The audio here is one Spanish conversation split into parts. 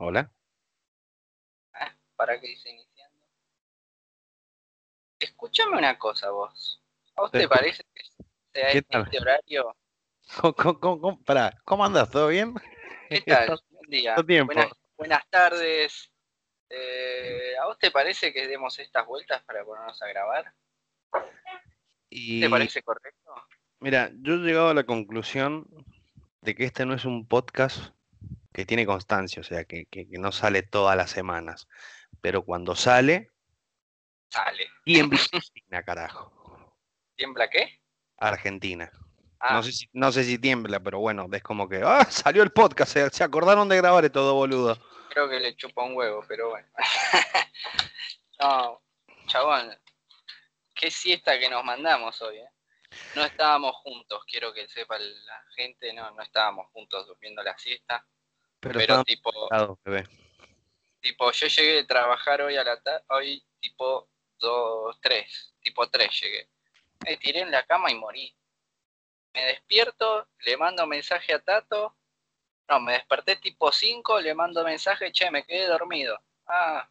Hola. Ah, ¿Para qué dice iniciando? Escúchame una cosa vos. ¿A vos Te parece que sea ¿Qué este, este horario? ¿Cómo, cómo, cómo- cómo- pará, ¿cómo andas? ¿Todo bien? ¿Qué tal? Buen día. Buenas, buenas tardes. Eh, ¿A vos te parece que demos estas vueltas para ponernos a grabar? Y ¿Te parece correcto? mira, yo he llegado a la conclusión de que este no es un podcast que tiene constancia, o sea, que, que- que no sale todas las semanas. Pero cuando sale, Sale. tiembla Argentina, carajo. ¿Tiembla qué? Argentina. Ah, No sé si, no sé si tiembla, pero bueno, es como que, ¡ah! Salió el podcast, se, se acordaron de grabar y todo boludo. creo que le chupa un huevo, pero bueno. no, chabón. Qué siesta que nos mandamos hoy, ¿eh? No estábamos juntos, quiero que sepa la gente, no, no estábamos juntos durmiendo la siesta. Pero, tipo, bebé. tipo, yo llegué de trabajar hoy a la tarde, hoy tipo 2, 3, tipo 3 llegué. Me tiré en la cama y morí. Me despierto, le mando mensaje a Tato. No, me desperté tipo 5, le mando mensaje, che, me quedé dormido. Ah,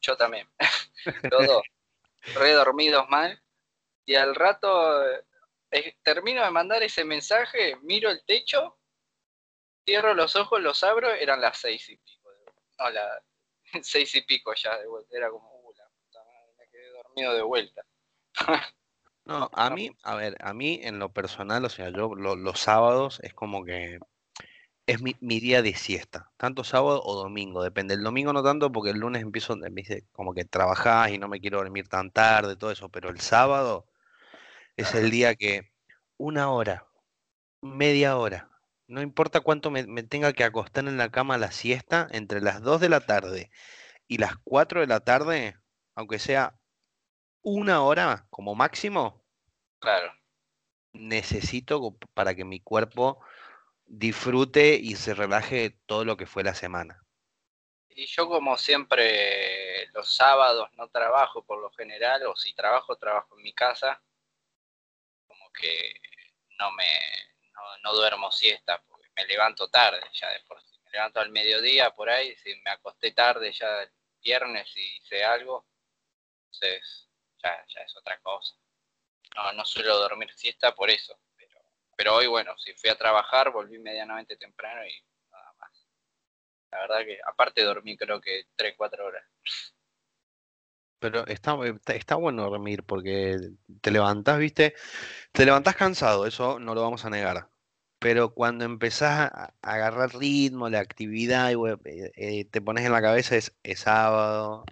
yo también. Los dos. Re dormidos mal. Y al rato eh, termino de mandar ese mensaje, miro el techo, cierro los ojos, los abro, eran las seis y pico. No, las seis y pico ya de vuelta. Era como, uh, la puta madre, me quedé dormido de vuelta. No, a mí, a ver, a mí en lo personal, o sea, yo lo- los sábados es como que es mi, día de siesta, tanto sábado o domingo, depende. El domingo no tanto porque el lunes empiezo, me como que trabajás y no me quiero dormir tan tarde, todo eso, pero el sábado es el día que una hora, media hora, no importa cuánto me, me tenga que acostar en la cama a la siesta, entre las 2 de la tarde y las 4 de la tarde, aunque sea una hora como máximo, Claro. necesito para que mi cuerpo disfrute y se relaje todo lo que fue la semana. Y yo como siempre los sábados no trabajo por lo general, o si trabajo, trabajo en mi casa. Como que no me no, duermo siesta, porque me levanto tarde ya de por sí. Me levanto al mediodía por ahí, si me acosté tarde ya el viernes y hice algo, entonces ya, ya es otra cosa. No, no suelo dormir siesta por eso. Pero, pero hoy, bueno, si fui a trabajar, volví medianamente temprano y nada más. La verdad que, aparte dormí creo que 3, 4 horas. Pero está, está, está bueno dormir porque te levantás, viste, te levantás cansado, eso no lo vamos a negar. Pero cuando empezás a, agarrar ritmo, la actividad, y eh, eh, te pones en la cabeza es, es sábado,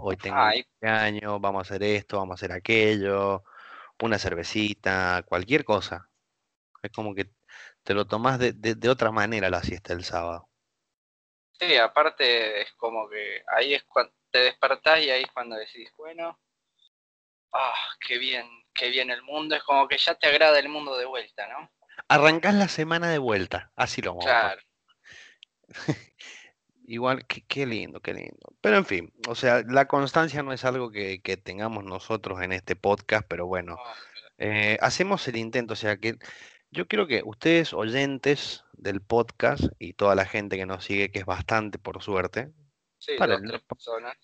hoy tengo un cumpleaños, vamos a hacer esto, vamos a hacer aquello, una cervecita, cualquier cosa. Es como que te lo tomás de, de, de otra manera la siesta el sábado. sí, aparte es como que ahí es cuando te despertás y ahí es cuando decís, bueno, ah, qué bien, qué bien el mundo. Es como que ya te agrada el mundo de vuelta, ¿no? Arrancás la semana de vuelta, así lo vamos a. Claro. Igual, qué, qué lindo, qué lindo. Pero en fin, o sea, la constancia no es algo que, que tengamos nosotros en este podcast, pero bueno, no, eh, hacemos el intento, o sea que yo quiero que ustedes, oyentes del podcast y toda la gente que nos sigue, que es bastante por suerte, sí, para el- tres personas.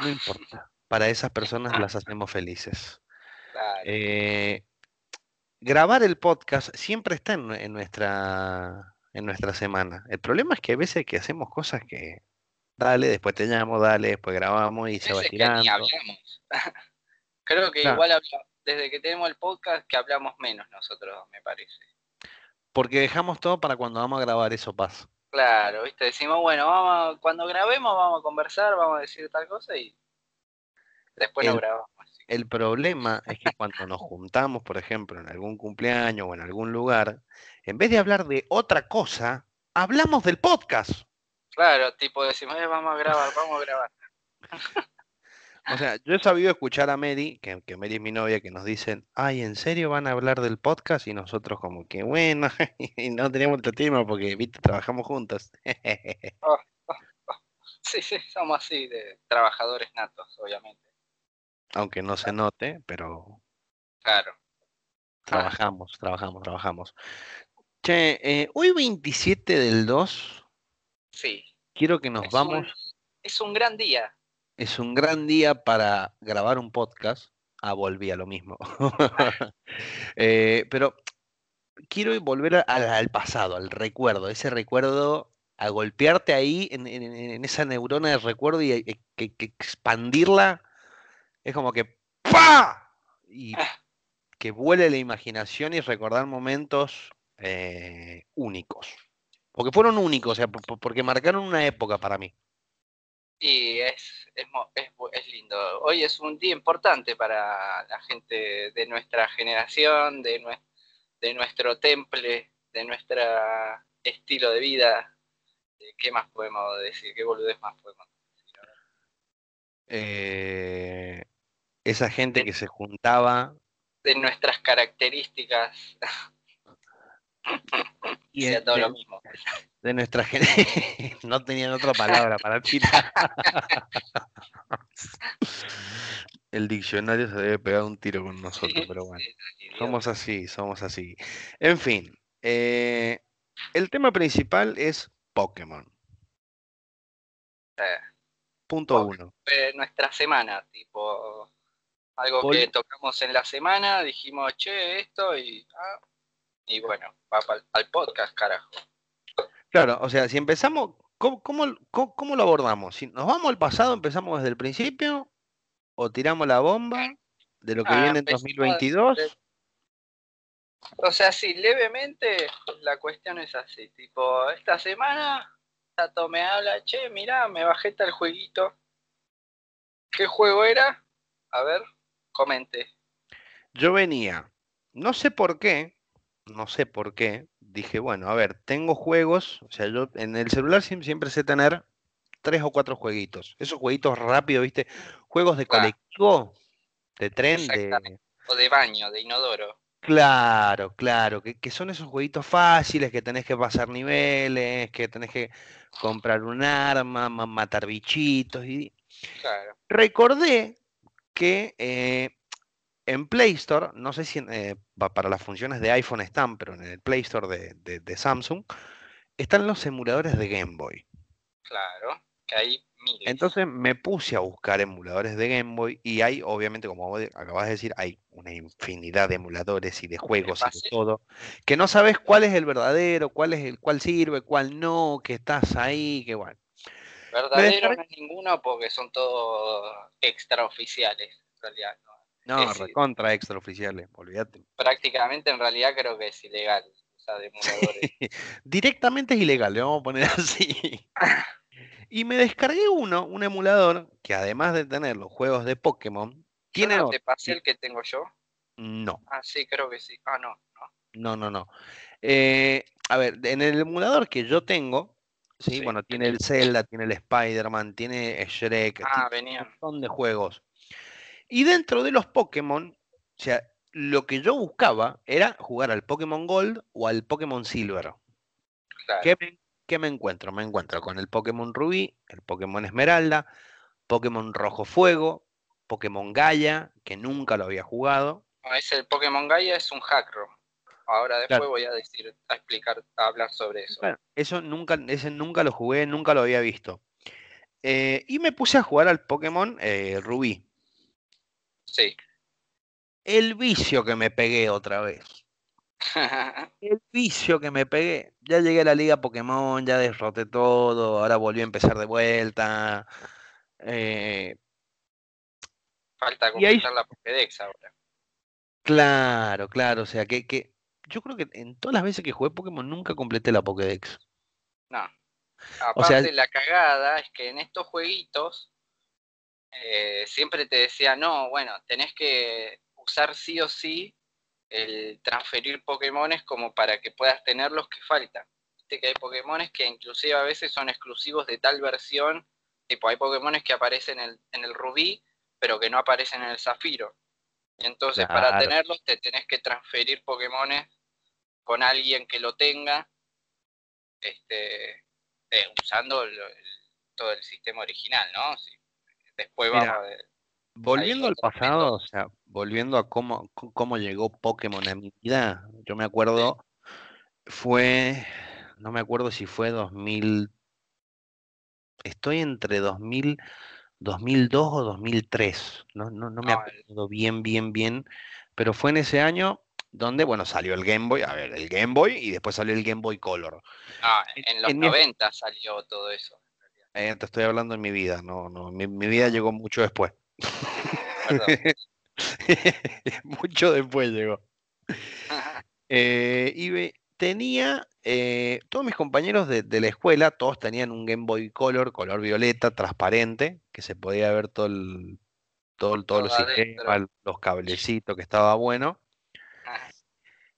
no importa, para esas personas las hacemos felices. Claro. Eh, grabar el podcast siempre está en, nue- en nuestra, en nuestra semana. El problema es que a veces que hacemos cosas que, dale, después te llamo, dale, después grabamos y se va veces que ni estirando. hablamos. Creo que Claro. igual habla- desde que tenemos el podcast que hablamos menos nosotros, me parece. Porque dejamos todo para cuando vamos a grabar eso pasa. Claro, viste, decimos, bueno, vamos, a- cuando grabemos vamos a conversar, vamos a decir tal cosa y después no El- grabamos. El problema es que cuando nos juntamos, por ejemplo, en algún cumpleaños o en algún lugar, en vez de hablar de otra cosa, hablamos del podcast. Claro, tipo decimos, "Eh, vamos a grabar, vamos a grabar. O sea, yo he sabido escuchar a Mary, que, que Mary es mi novia, que nos dicen, ay, ¿en serio van a hablar del podcast? Y nosotros como que, bueno, y no tenemos otro tema porque, viste, trabajamos juntos. Sí, sí, somos así, de trabajadores natos, obviamente. Aunque no se note, pero Claro. trabajamos, trabajamos, trabajamos. Che, eh, hoy 27 del 2, Sí, quiero que nos Es vamos. un- es un gran día. Es un gran día para grabar un podcast. Ah, volví a lo mismo. Eh, pero quiero volver a- al, al pasado, al recuerdo, ese recuerdo, a golpearte ahí en, en- en esa neurona de recuerdo y, y que, que expandirla. Es como que ¡pa! Y que vuele la imaginación y recordar momentos eh, únicos. Porque fueron únicos, o sea, po- po- porque marcaron una época para mí. Y es, es, es lindo. Hoy es un día importante para la gente de nuestra generación, de, nue- de nuestro temple, de nuestro estilo de vida. Eh, ¿Qué más podemos decir? ¿Qué boludez más podemos decir? Eh, esa gente que se juntaba De nuestras características, y sea en- todo de, lo mismo. de nuestra gente no tenían otra palabra para tirar. El diccionario se debe pegar un tiro con nosotros, pero bueno. Sí. Somos así, somos así. En fin, eh, el tema principal es Pokémon. Eh, Punto uno. fue nuestra semana, tipo algo Vol- que tocamos en la semana, dijimos, che, esto y ah, y bueno, va pa'l- al podcast, carajo. Claro, o sea, si empezamos, ¿cómo, cómo- cómo- cómo lo abordamos? Si nos vamos al pasado, empezamos desde el principio o tiramos la bomba de lo que Ah, viene en empezamos 2022. de- O sea, sí, levemente la cuestión es así, tipo, esta semana Tato me habla, che, mirá, me bajé tal jueguito. ¿Qué juego era? A ver, comente. Yo venía, no sé por qué, no sé por qué, dije, bueno, a ver, tengo juegos, o sea, yo en el celular siem- siempre sé tener tres o cuatro jueguitos, esos jueguitos rápidos, ¿viste? Juegos de colectivo, de tren, de... O de baño, de inodoro. Claro, claro, que, que son esos jueguitos fáciles, que tenés que pasar niveles, que tenés que comprar un arma, ma- matar bichitos. Y Claro. recordé que eh, en Play Store, no sé si eh, pa- para las funciones de iPhone están, pero en el Play Store de, de- de Samsung, están los emuladores de Game Boy. Claro, que hay miles. Entonces me puse a buscar emuladores de Game Boy y hay, obviamente, como vos acabas de decir, hay una infinidad de emuladores y de juegos y de todo, que no sabes cuál es el verdadero, cuál es el cuál sirve, cuál no, que estás ahí, que bueno. Verdadero no es ninguno porque son todos extraoficiales. En realidad, ¿no? No, Es- recontra extraoficiales, olvídate. Prácticamente en realidad creo que es ilegal usar emuladores. Directamente es ilegal, le vamos a poner así. Y me descargué uno, un emulador, que además de tener los juegos de Pokémon, tiene no otro. te pasé el que tengo yo. No. Ah, sí, creo que sí. Ah, no, no. No, no, no. Eh, a ver, en el emulador que yo tengo, sí, Sí, bueno, ¿qué tiene el Zelda, tiene el Spider-Man, tiene Shrek, Ah, tiene venía. un montón de juegos. Y dentro de los Pokémon, o sea, lo que yo buscaba era jugar al Pokémon Gold o al Pokémon Silver. Claro. ¿Qué me, qué me encuentro? Me encuentro con el Pokémon Rubí, el Pokémon Esmeralda, Pokémon Rojo Fuego, Pokémon Gaia, que nunca lo había jugado. Es el Pokémon Gaia, es un hack ROM. Ahora después Claro. voy a decir, a explicar, a hablar sobre eso. Claro, eso nunca, ese nunca lo jugué, nunca lo había visto. Eh, y me puse a jugar al Pokémon eh, Rubí. Sí. El vicio que me pegué otra vez. El vicio que me pegué. Ya llegué a la liga Pokémon, ya derroté todo, ahora volví a empezar de vuelta. Eh, Falta ahí- completar la Pokédex ahora. claro, claro, o sea que, que yo creo que en todas las veces que jugué Pokémon nunca completé la Pokédex. No. O sea- Aparte, la cagada es que en estos jueguitos eh, siempre te decía, no, bueno, tenés que usar sí o sí el transferir Pokémones como para que puedas tener los que faltan. Viste que hay Pokémones que inclusive a veces son exclusivos de tal versión, tipo hay Pokémones que aparecen en el, en el Rubí, pero que no aparecen en el Zafiro. Y entonces para tenerlos te tenés que transferir Pokémones con alguien que lo tenga, este, eh, usando el- todo el sistema original, ¿no? Después Mira, vamos ver. Volviendo al pasado, o sea, volviendo a cómo, cómo llegó Pokémon a mi vida, yo me acuerdo, fue, no me acuerdo si fue 2000, estoy entre 2000, 2002 o 2003. No, no, no me acuerdo bien, bien, bien. Pero fue en ese año donde, bueno, salió el Game Boy. A ver, el Game Boy y después salió el Game Boy Color. Ah, En- los en mi- 90 salió todo eso. Eh, te estoy hablando en mi vida, no, no, mi, mi vida llegó mucho después. Mucho después llegó. Eh, y tenía, eh, todos mis compañeros de, de la escuela, todos tenían un Game Boy Color, color violeta, transparente, que se podía ver todo el, todo, el- todos los Todo sistemas, los cablecitos, que estaba bueno.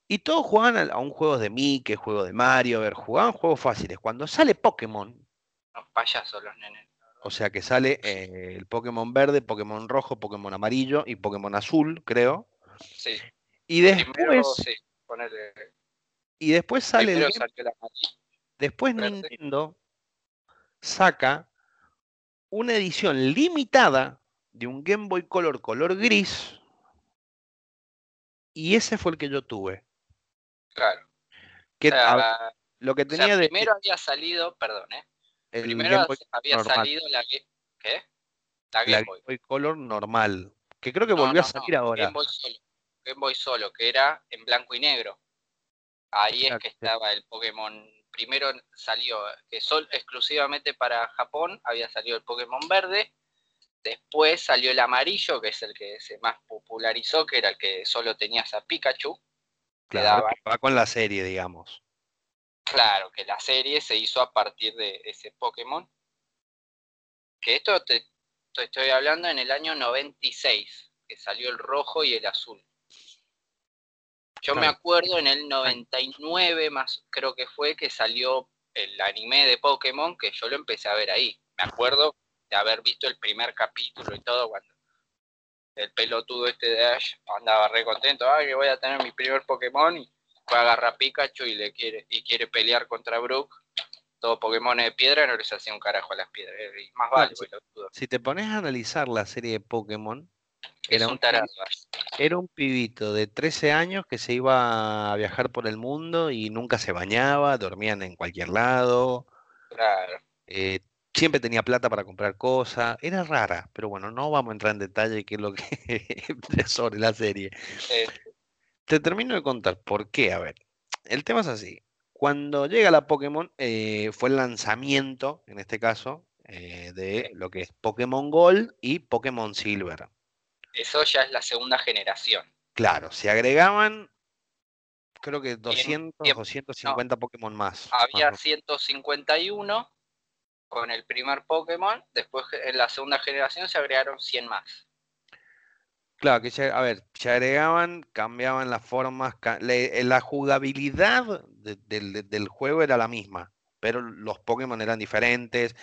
Y todos jugaban a, un juego de Mickey, juego de Mario, a ver, jugaban juegos fáciles. Cuando sale Pokémon, Los payasos, los nenes. o sea que sale eh, el Pokémon verde, Pokémon rojo, Pokémon amarillo y Pokémon azul, creo. Sí. Y Primero, después, sí, y después sale el la después verde. Nintendo saca una edición limitada de un Game Boy Color color gris. Y ese fue el que yo tuve. Claro. Que O sea, a- lo que o sea, tenía de primero había salido, perdón, ¿eh? el Primero había normal, salido la Ga- ¿Qué? La la Game Game Boy. Boy Color normal, que creo que No, volvió no, a salir no, ahora. Game Boy solo. Game Boy solo, que era en blanco y negro. Ahí es que estaba el Pokémon. Primero salió, que sol, exclusivamente para Japón, había salido el Pokémon verde. Después salió el amarillo, que es el que se más popularizó, que era el que solo tenías a Pikachu. Claro, va con la serie, digamos. Claro, que la serie se hizo a partir de ese Pokémon. Que esto te, te estoy hablando en el año 96, que salió el rojo y el azul. Yo me acuerdo en el 99 más, creo que fue que salió el anime de Pokémon, que yo lo empecé a ver ahí. Me acuerdo de haber visto el primer capítulo y todo cuando el pelotudo este de Ash andaba re contento, ay que voy a tener mi primer Pokémon y fue a agarrar a Pikachu y le quiere, y quiere pelear contra Brook. Todo Pokémon de piedra no les hacía un carajo a las piedras. Y más vale, pelotudo. Si te pones a analizar la serie de Pokémon, Es era un un, tarado. era un pibito de 13 años que se iba a viajar por el mundo y nunca se bañaba, dormían en cualquier lado, Claro. eh, siempre tenía plata para comprar cosas, era rara, pero bueno, no vamos a entrar en detalle qué es lo que sobre la serie. Eh, Te termino de contar por qué, a ver, el tema es así, cuando llega la Pokémon, eh, fue el lanzamiento, en este caso, eh, de lo que es Pokémon Gold y Pokémon Silver. eso ya es la segunda generación. Claro, se agregaban, creo que 200 tiempo- o 150 Pokémon más. Había más o- 151 con el primer Pokémon, después en la segunda generación se agregaron 100 más. Claro, que se, a ver, se agregaban, cambiaban las formas, le- eh, la jugabilidad de- del, de- del juego era la misma, pero los Pokémon eran diferentes,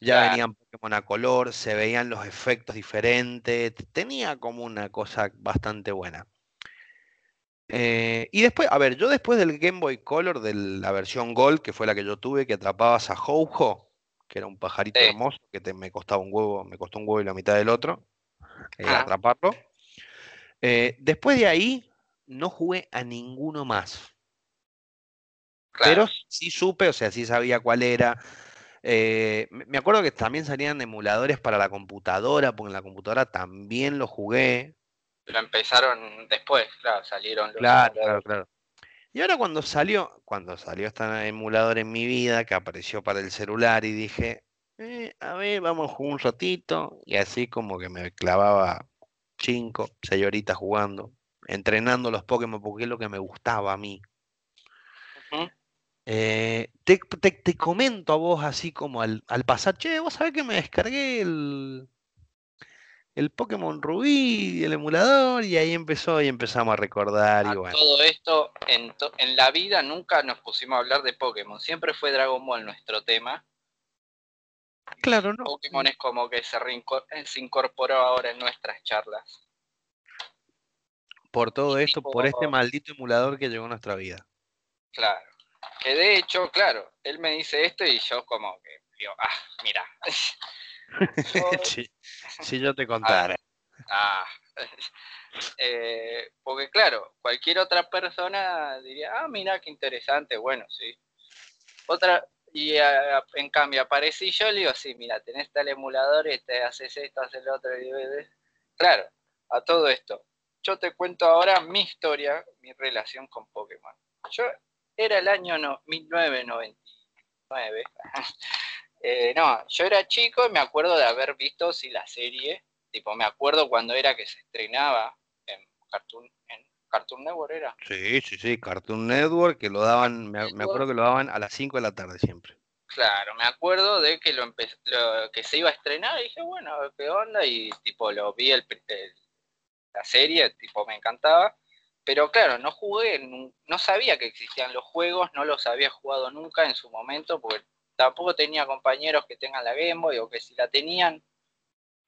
ya Claro. venían Pokémon a color, se veían los efectos diferentes, tenía como una cosa bastante buena. Eh, y después, a ver, yo después del Game Boy Color, de la versión Gold, que fue la que yo tuve, que atrapabas a Ho-Ho, que era un pajarito Sí. hermoso, que te- me costaba un huevo, me costó un huevo y la mitad del otro, eh, Ah. atraparlo. Eh, después de ahí, no jugué a ninguno más. Claro. Pero sí supe, o sea, sí sabía cuál era. Eh, me acuerdo que también salían emuladores para la computadora, porque en la computadora también lo jugué. Lo empezaron después, claro, salieron los Claro, claro, claro. Y ahora cuando salió, cuando salió este emulador en mi vida, que apareció para el celular y dije, "Eh, a ver, vamos a jugar un ratito. Y así como que me clavaba cinco, seis horitas jugando, entrenando los Pokémon porque es lo que me gustaba a mí. Eh, te, te- te comento a vos así como al, al pasar, che, vos sabés que me descargué el, el Pokémon Rubí, el emulador, y ahí empezó y empezamos a recordar y A bueno. todo esto, en, to- en la vida nunca nos pusimos a hablar de Pokémon, siempre fue Dragon Ball nuestro tema. Claro, no. Pokémon es como que se, eh, se incorporó ahora en nuestras charlas. Por todo y esto, tipo- por este maldito emulador que llegó a nuestra vida. Claro. Que de hecho, claro, él me dice esto y yo como que digo, ah, mira. Yo- si, si yo te contara. ah. Eh, porque claro, cualquier otra persona diría, ah, mira, qué interesante, bueno, sí. Otra, Y a- en cambio aparecí yo, le digo, sí, mira, tenés tal emulador, este, haces esto, haces lo otro. y- y- y- Claro, a todo esto. Yo te cuento ahora mi historia, mi relación con Pokémon. Yo era el año no, 1999. Eh, no, yo era chico y me acuerdo de haber visto sí, la serie. Tipo, me acuerdo cuando era que se estrenaba en Cartoon, en Cartoon Network era. Sí, sí, sí, Cartoon Network, que lo daban, me, me acuerdo que lo daban a las 5 de la tarde siempre. Claro, me acuerdo de que lo, empe- lo- que se iba a estrenar y dije, bueno, qué onda, y tipo lo vi el, el- la serie, tipo me encantaba, pero claro, no jugué, no sabía que existían los juegos, no los había jugado nunca en su momento, porque tampoco tenía compañeros que tengan la Game Boy, o que si la tenían,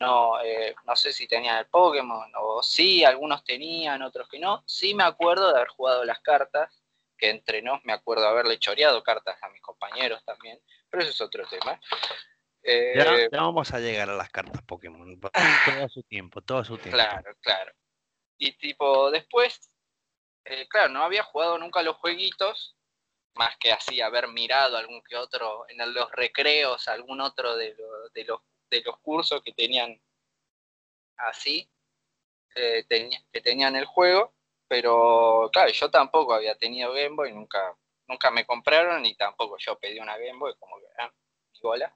no, eh, no sé si tenían el Pokémon, o sí, algunos tenían, otros que no, sí me acuerdo de haber jugado las cartas, que entre nos me acuerdo de haberle choreado cartas a mis compañeros también, pero eso es otro tema. Eh, Ya, ya vamos a llegar a las cartas Pokémon. Todo su tiempo, todo su tiempo. Claro, claro. Y tipo, después, eh, claro, no había jugado nunca los jueguitos, más que así haber mirado algún que otro en los recreos, algún otro de, lo- de los, de los cursos que tenían así, eh, que tenían el juego, pero claro, yo tampoco había tenido Game Boy, nunca, nunca me compraron y tampoco yo pedí una Game Boy, como que, ah, bola.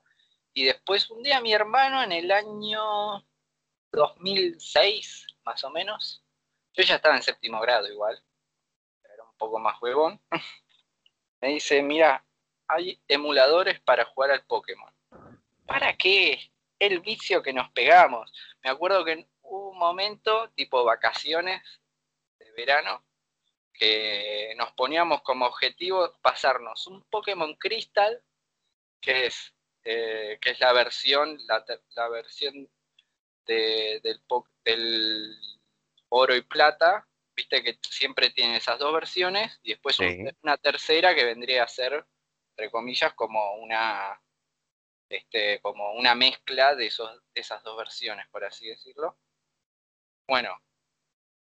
Y después un día mi hermano en el año 2006, más o menos. Yo ya estaba en séptimo grado igual. Era un poco más huevón. Dice, mira, hay emuladores para jugar al Pokémon. ¿Para qué? El vicio que nos pegamos. Me acuerdo que en un momento, tipo vacaciones de verano, que nos poníamos como objetivo pasarnos un Pokémon Crystal, que es, eh, que es la versión, la, la versión de- del, del oro y plata, viste que siempre tiene esas dos versiones, y después Sí. una tercera que vendría a ser, entre comillas, como una este, como una mezcla de, esos, de esas dos versiones, por así decirlo. Bueno,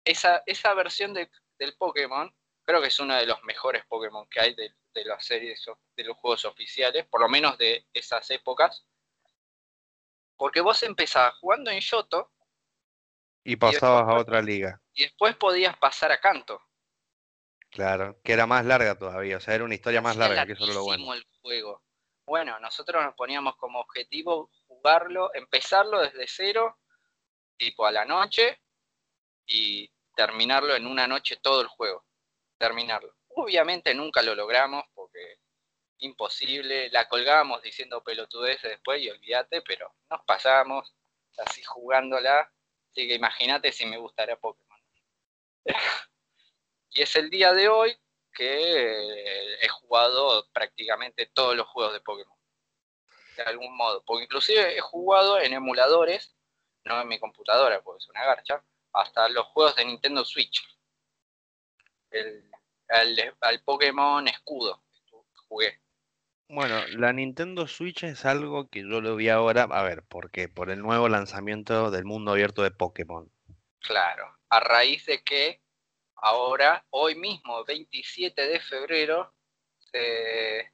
esa, esa versión de- del Pokémon creo que es uno de los mejores Pokémon que hay de, de las series, de los juegos oficiales, por lo menos de esas épocas. Porque vos empezabas jugando en Yoto Y pasabas a después- otra liga. y después podías pasar a Canto. Claro, que era más larga todavía, o sea, era una historia más larga, que eso era lo bueno. el juego. Bueno, nosotros nos poníamos como objetivo jugarlo, empezarlo desde cero, tipo a la noche, y terminarlo en una noche todo el juego. Terminarlo. Obviamente nunca lo logramos porque imposible, la colgábamos diciendo pelotudeces después y olvídate, pero nos pasamos así jugándola. Así que imagínate si me gustaría Pokémon. y es el día de hoy que eh, he jugado prácticamente todos los juegos de Pokémon. De algún modo. Porque inclusive he jugado en emuladores, no en mi computadora, porque es una garcha, hasta los juegos de Nintendo Switch. El, al, Pokémon Escudo jugué. Bueno, la Nintendo Switch es algo que yo lo vi ahora, a ver, ¿por qué? Por el nuevo lanzamiento del mundo abierto de Pokémon. Claro. A raíz de que ahora, hoy mismo, 27 de febrero, eh,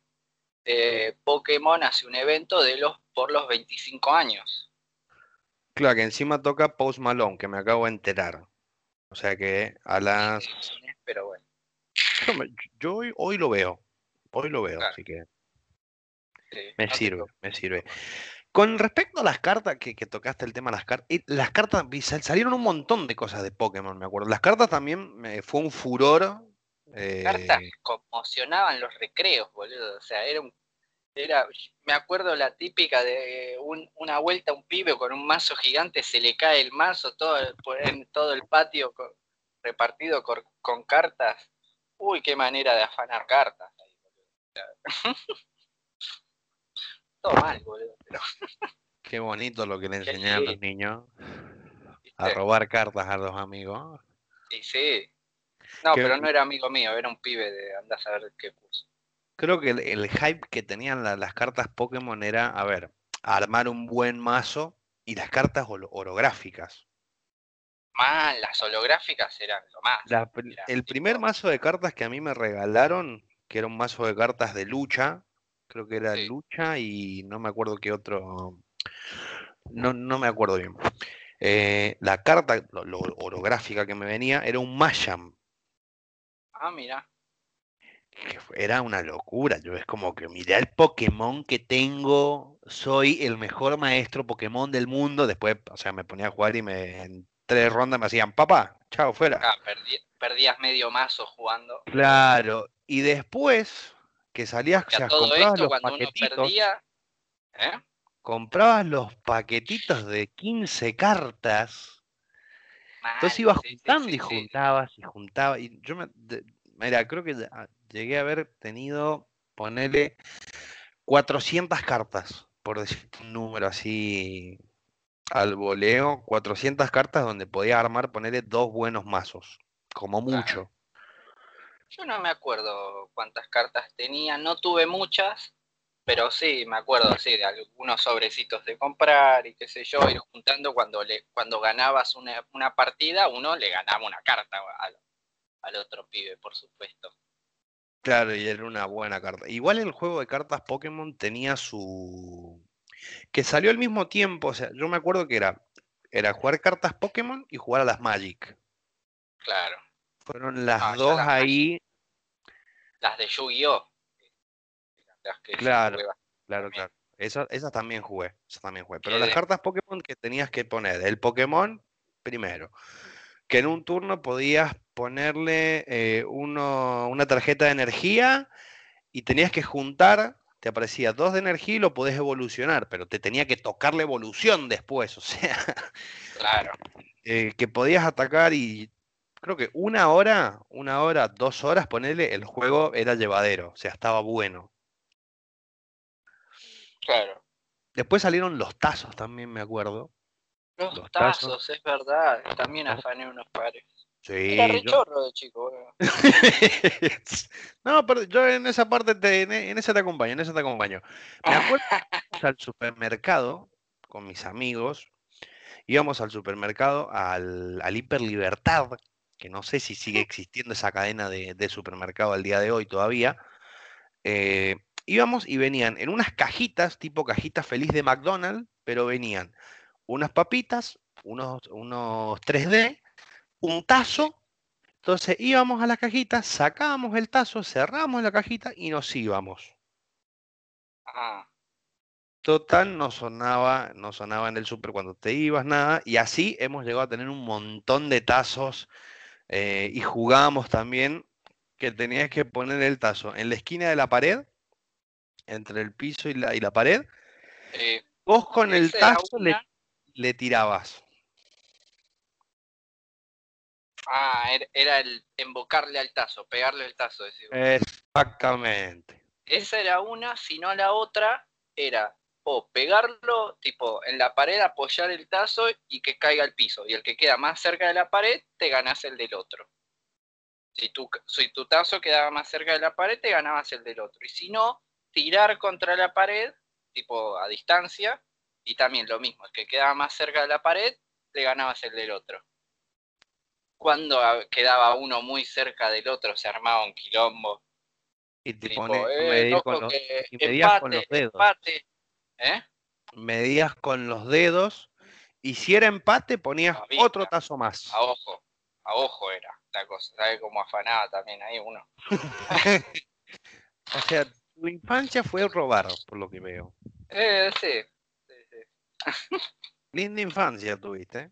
eh, Pokémon hace un evento de los por los 25 años. Claro, que encima toca Post Malone, que me acabo de enterar. O sea que a las... Pero bueno. Yo, hoy, hoy lo veo, hoy lo veo, Claro. así que sí, me sirve, me sirve. Con respecto a las cartas, que, que tocaste el tema de las cartas, las cartas, salieron un montón de cosas de Pokémon, me acuerdo. Las cartas también me, fue un furor. eh, cartas conmocionaban los recreos, boludo. O sea, era un. Era, me acuerdo la típica de un- una vuelta a un pibe con un mazo gigante, se le cae el mazo todo por- en todo el patio repartido con, cartas. Uy, qué manera de afanar cartas. ahí, boludo. O sea, todo mal, boludo. Pero, Qué bonito lo que le enseñan a los niños a robar cartas a los amigos. Y sí. No, Qué- pero no era amigo mío, era un pibe de andás a ver qué curso. Creo que el, el hype que tenían la- las cartas Pokémon era, a ver, armar un buen mazo y las cartas holo- orográficas. Mal, las holográficas eran lo más. La el primer mazo de cartas que a mí me regalaron, que era un mazo de cartas de lucha, creo que era Sí. lucha y no me acuerdo qué otro, no, no me acuerdo bien. Eh, la carta, lo, lo orográfica que me venía, era un Masham, Ah, mira. que era una locura. Yo es como que mirá el Pokémon que tengo, soy el mejor maestro Pokémon del mundo. Después, o sea, me ponía a jugar y me, en tres rondas me hacían, papá, chao, fuera. Ah, perdí- perdías medio mazo jugando. Claro, y después que salías, o sea, todo comprabas esto, los cuando uno paquetitos, perdía. ¿Eh? comprabas los paquetitos de 15 cartas, entonces ibas sí, juntando sí, y juntabas y juntabas, y yo me, de- mira, creo que llegué a haber tenido, ponele 400 cartas, por decir un número así al voleo, 400 cartas donde podía armar, ponerle dos buenos mazos, como mucho. Yo no me acuerdo cuántas cartas tenía, no tuve muchas, pero sí, me acuerdo, sí, de algunos sobrecitos de comprar y qué sé yo, ir juntando cuando le, cuando ganabas una, una partida, uno le ganaba una carta al, al otro pibe, por supuesto. Claro, y era una buena carta. Igual el juego de cartas Pokémon tenía su... que salió al mismo tiempo, o sea, yo me acuerdo que era, era jugar cartas Pokémon y jugar a las Magic. Claro. Fueron las Ah, dos las ahí, Las de Yu-Gi-Oh! Las que yo Claro. claro, claro. Esas, esas también jugué, esas también jugué. Pero las de- cartas Pokémon que tenías que poner, el Pokémon primero, que en un turno podías ponerle eh, uno, una tarjeta de energía y tenías que juntar, te aparecía dos de energía y lo podés evolucionar, pero te tenía que tocar la evolución después, o sea, Claro. eh, que podías atacar y creo que una hora, una hora, dos horas, ponerle, el juego era llevadero, o sea, estaba bueno. Claro. Después salieron los tazos también, me acuerdo. Los, Los tazos, tazos. es verdad. También afané unos pares. Sí, Era re yo- chorro de chico, no, pero yo en esa parte, te, en, esa te acompaño, en esa te acompaño. Me acuerdo que íbamos al supermercado con mis amigos, íbamos al supermercado, al, al Hiper Libertad, que no sé si sigue existiendo esa cadena de, de supermercado al día de hoy todavía. eh, íbamos y venían en unas cajitas, tipo cajita feliz de McDonald's, pero venían unas papitas, unos, unos 3D, un tazo. Entonces íbamos a la cajita, sacábamos el tazo, cerrábamos la cajita y nos íbamos. Ah, Total, no sonaba, no sonaba en el súper cuando te ibas, nada. Y así hemos llegado a tener un montón de tazos eh, y jugábamos también que tenías que poner el tazo en la esquina de la pared, entre el piso y la, y la pared. eh, Vos con el tazo le, tirabas. Ah, era, era el embocarle al tazo, pegarle el tazo. decís vos. Exactamente. Esa era una, si no la otra era o pegarlo, tipo en la pared, apoyar el tazo y que caiga al piso. Y el que queda más cerca de la pared, te ganás el del otro. Si tu, si tu tazo quedaba más cerca de la pared, te ganabas el del otro. Y si no, tirar contra la pared, tipo a distancia, y también lo mismo, el que quedaba más cerca de la pared, te ganabas el del otro. Cuando quedaba uno muy cerca del otro, se armaba un quilombo. Y te Tipo, eh, loco, con los, que y medías con empate, los dedos. empate. ¿Eh? medías con los dedos y si era empate ponías vista. otro tazo más. A ojo, a ojo era la cosa. ¿Sabe cómo afanaba también ahí uno? O sea, tu infancia fue robar, por lo que veo. Eh, sí. sí, sí. Linda infancia tuviste.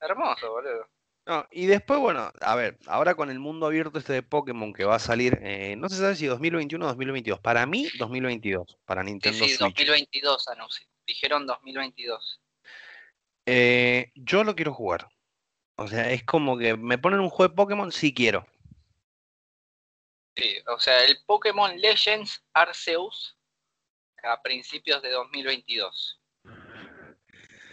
Hermoso, boludo. No, y después, bueno, a ver, ahora con el mundo abierto este de Pokémon que va a salir, eh, no se sabe si 2021 o 2022. Para mí, 2022, para Sí, Nintendo sí, Switch. 2022 anuncio. Dijeron 2022. Eh, yo lo quiero jugar. O sea, es como que me ponen un juego de Pokémon, sí quiero. Sí, o sea, el Pokémon Legends Arceus a principios de 2022.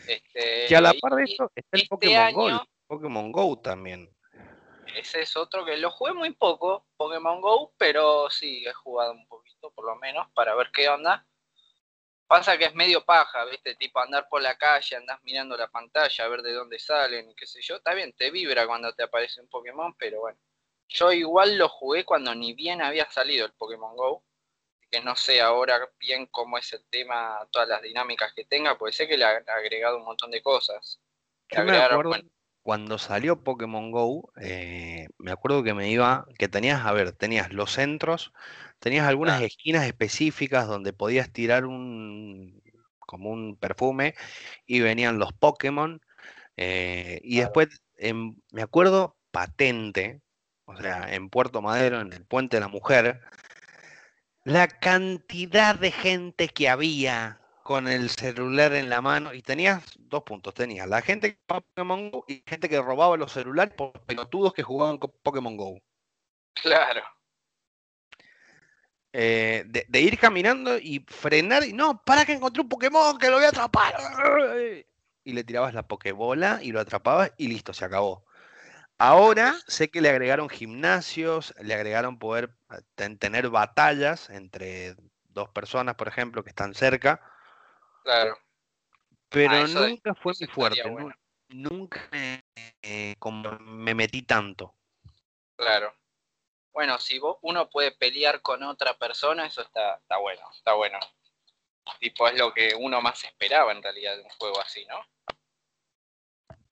Este, Que a la par de eso está el este Pokémon año- Pokémon Go también. Ese es otro que lo jugué muy poco, Pokémon Go, pero sí, he jugado un poquito por lo menos para ver qué onda. Pasa que es medio paja, ¿viste? Tipo andar por la calle, andás mirando la pantalla a ver de dónde salen y qué sé yo. Está bien, te vibra cuando te aparece un Pokémon, pero bueno. Yo igual lo jugué cuando ni bien había salido el Pokémon Go. que no sé ahora bien cómo es el tema, todas las dinámicas que tenga, puede ser que le ha agregado un montón de cosas. Yo me acuerdo cuando salió Pokémon Go, eh, me acuerdo que me iba, que tenías, a ver, tenías los centros, tenías algunas esquinas específicas donde podías tirar un, como un perfume y venían los Pokémon. Eh, y después, me acuerdo patente, o sea, en Puerto Madero, en el Puente de la Mujer, la cantidad de gente que había con el celular en la mano y tenías dos puntos, tenías la gente que jugaba Pokémon Go y gente que robaba los celulares por pelotudos que jugaban con Pokémon Go. Claro. Eh, de, ir caminando y frenar y no, para que encontré un Pokémon que lo voy a atrapar. Y le tirabas la Pokébola y lo atrapabas y listo, se acabó. Ahora sé que le agregaron gimnasios, le agregaron poder tener batallas entre dos personas, por ejemplo, que están cerca Claro. Pero ah, nunca fue muy fuerte. Nunca me, eh, como me metí tanto. Claro. Bueno, si vos, uno puede pelear con otra persona, eso está, está bueno, está bueno. Tipo, es lo que uno más esperaba en realidad de un juego así, ¿no?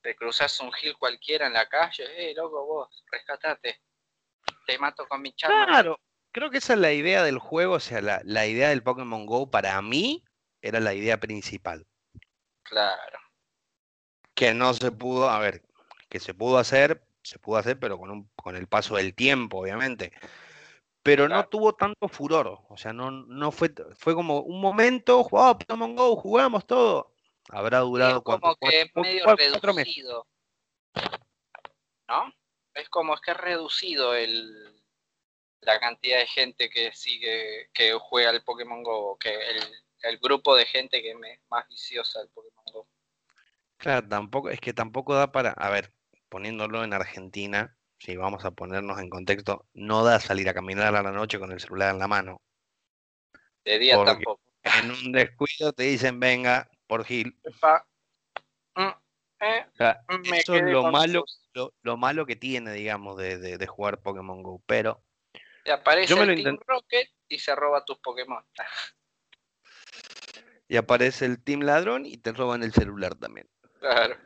Te cruzas un hill cualquiera en la calle, eh, loco, vos, rescatate. Te mato con mi charla. Claro, creo que esa es la idea del juego, o sea, la, la idea del Pokémon Go para mí era la idea principal. Claro. Que no se pudo, a ver, que se pudo hacer, se pudo hacer, pero con, un, con el paso del tiempo, obviamente. Pero no tuvo tanto furor, o sea, no, no fue, fue como un momento, jugamos Pokémon Go, jugamos todo. Habrá durado es como que medio reducido. ¿No? Es como que es reducido el, la cantidad de gente que sigue, que juega el Pokémon Go, que el, el grupo de gente que me más viciosa del Pokémon Go. Claro, tampoco, es que tampoco da para, a ver, poniéndolo en Argentina, si vamos a ponernos en contexto, no da salir a caminar a la noche con el celular en la mano. De día tampoco. En un descuido te dicen, venga, por Gil. Mm, eh, eso es lo malo, lo, malo que tiene, digamos, de, jugar Pokémon Go. Pero. Te aparece el Team Rocket y se roba tus Pokémon. Y aparece el Team Ladrón y te roban el celular también. Claro.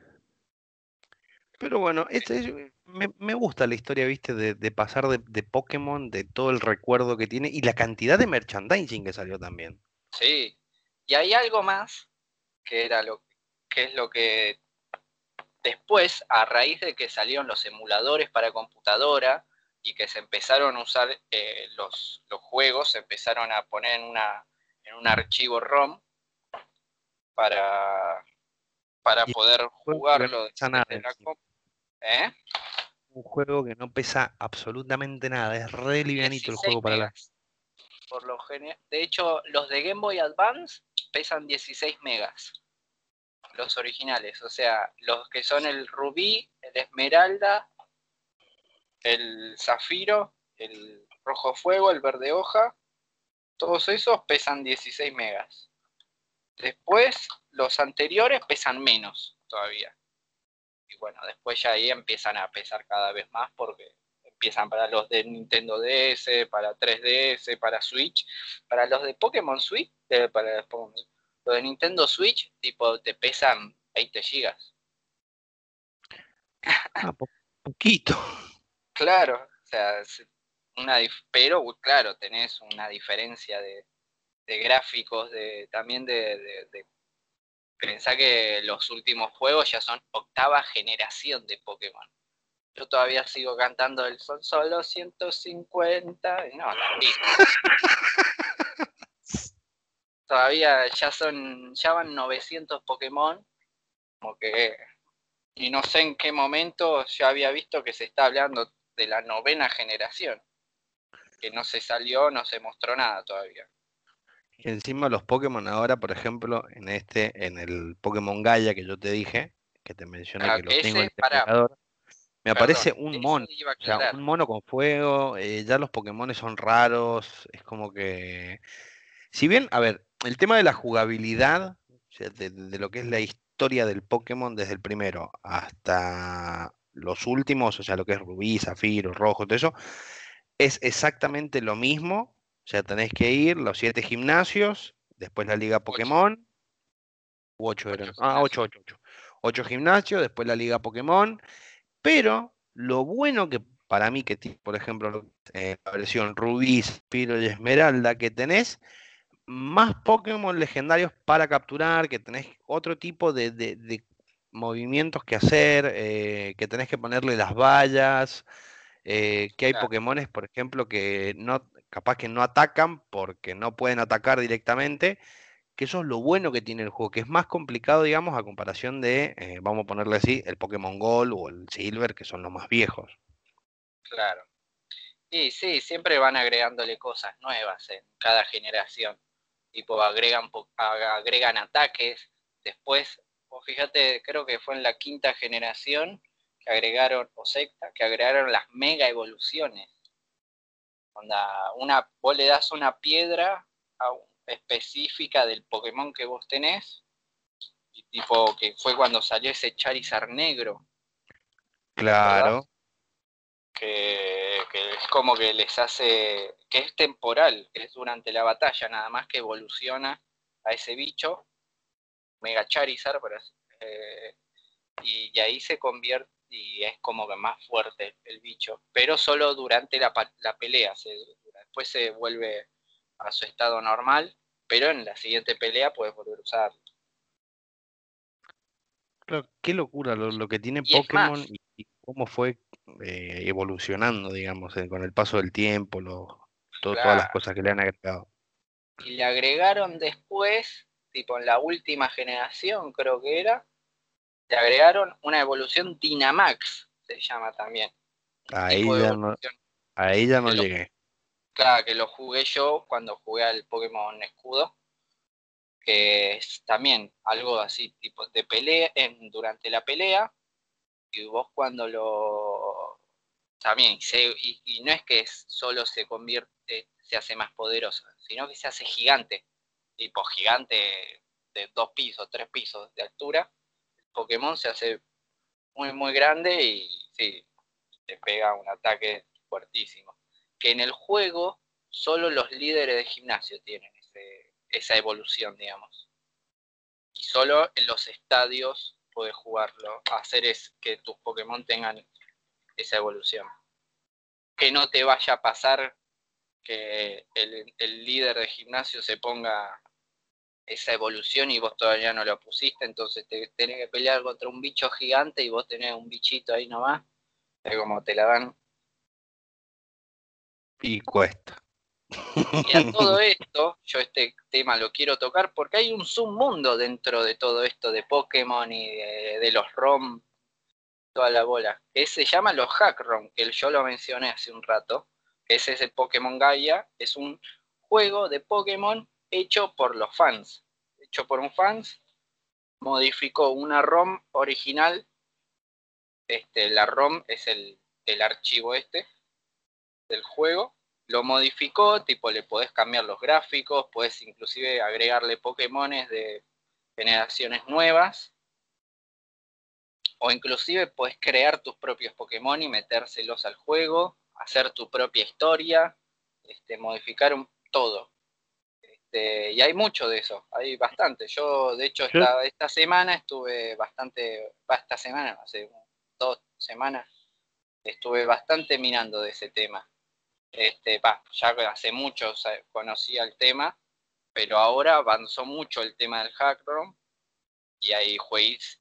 Pero bueno, este, me, gusta la historia, viste, de, pasar de, Pokémon, de todo el recuerdo que tiene y la cantidad de merchandising que salió también. Sí, y hay algo más que era lo que es lo que después, a raíz de que salieron los emuladores para computadora y que se empezaron a usar eh, los, los juegos, se empezaron a poner en, una, en un archivo ROM, para, para poder jugarlo de ¿Eh? Un juego que no pesa absolutamente nada, es re livianito el juego para la... Por lo general, de hecho, los de Game Boy Advance pesan 16 megas. Los originales, o sea, los que son el rubí, el esmeralda, el zafiro, el rojo fuego, el verde hoja, todos esos pesan 16 megas. Después, los anteriores pesan menos todavía. Y bueno, después ya ahí empiezan a pesar cada vez más porque empiezan para los de Nintendo DS, para 3DS, para Switch, para los de Pokémon Switch, para los de Nintendo Switch, tipo, te pesan 20 gigas. Ah, poquito. Claro, o sea, una, pero claro, tenés una diferencia de, de gráficos, de, también de, de, pensar que los últimos juegos ya son octava generación de Pokémon. Yo todavía sigo cantando el son solo 150, no, todavía ya son, ya van 900 Pokémon, como que, y no sé en qué momento ya había visto que se está hablando de la novena generación, que no se salió, no se mostró nada todavía. Y encima los Pokémon ahora, por ejemplo, en este, en el Pokémon Gaia que yo te dije, que te mencioné que lo tengo en el para, me aparece un mono, o sea, un mono con fuego, eh, ya los Pokémon son raros, es como que... Si bien, a ver, el tema de la jugabilidad, de, de lo que es la historia del Pokémon desde el primero hasta los últimos, o sea, lo que es Rubí, Zafiro, Rojo, todo eso, es exactamente lo mismo O sea, tenés que ir los siete gimnasios, después la Liga Pokémon. Ocho, eran. Ah, ocho, ocho, ocho. Ocho gimnasios, después la Liga Pokémon. Pero lo bueno que para mí, que tiene, por ejemplo, eh, la versión Rubí, Spiro y Esmeralda, que tenés más Pokémon legendarios para capturar, que tenés otro tipo de, movimientos que hacer, eh, que tenés que ponerle las vallas, eh, que hay Pokémones, por ejemplo, que no, capaz que no atacan porque no pueden atacar directamente, que eso es lo bueno que tiene el juego, que es más complicado, digamos, a comparación de, eh, vamos a ponerle así, el Pokémon Gold o el Silver, que son los más viejos. Claro. Y sí, siempre van agregándole cosas nuevas en cada generación. Tipo, agregan, agregan ataques. Después, o fíjate, creo que fue en la quinta generación que agregaron, o sexta, que agregaron las mega evoluciones. Una, vos le das una piedra específica del Pokémon que vos tenés, y tipo que fue cuando salió ese Charizard negro. Claro. Que, que, es como que les hace, que es temporal, que es durante la batalla, nada más que evoluciona a ese bicho, Mega Charizard, eh, y, ahí se convierte y es como que más fuerte el bicho, pero solo durante la, la pelea, después se vuelve a su estado normal, pero en la siguiente pelea puedes volver a usarlo. qué locura lo, que tiene Pokémon y, cómo fue eh, evolucionando, digamos, eh, con el paso del tiempo, todas las cosas que le han agregado. Y le agregaron después, tipo en la última generación creo que era, le agregaron una evolución Dynamax, se llama también. Ahí ya, no, ahí ya no llegué. Claro, que lo jugué yo cuando jugué al Pokémon Escudo, que es también algo así, tipo de pelea, en, durante la pelea, y vos cuando lo... También, y, no es que solo se convierte, se hace más poderoso, sino que se hace gigante, tipo gigante de dos pisos, tres pisos de altura, Pokémon se hace muy, muy grande y sí, te pega un ataque fuertísimo. Que en el juego solo los líderes de gimnasio tienen esa evolución, digamos. Y solo en los estadios puedes jugarlo, hacer es que tus Pokémon tengan esa evolución. Que no te vaya a pasar que el, el líder de gimnasio se ponga esa evolución y vos todavía no lo pusiste, entonces te tenés que pelear contra un bicho gigante y vos tenés un bichito ahí nomás, es como te la dan. Y cuesta. Y a todo esto, yo este tema lo quiero tocar porque hay un submundo dentro de todo esto de Pokémon y de, los ROM, toda la bola, que se llama los Hack ROM, que yo lo mencioné hace un rato, que es ese Pokémon Gaia, es un juego de Pokémon hecho por los fans. Hecho por un fans, modificó una ROM original. Este, la ROM es el, archivo este del juego. Lo modificó, tipo le podés cambiar los gráficos, puedes inclusive agregarle Pokémones de generaciones nuevas. O inclusive puedes crear tus propios Pokémon y metérselos al juego, hacer tu propia historia, este, modificar todo. Este, y hay mucho de eso, hay bastante. Yo, de hecho, esta, esta semana estuve bastante, esta semana, hace dos semanas, estuve bastante mirando de ese tema. Este, ya hace mucho conocía el tema, pero ahora avanzó mucho el tema del hack y hay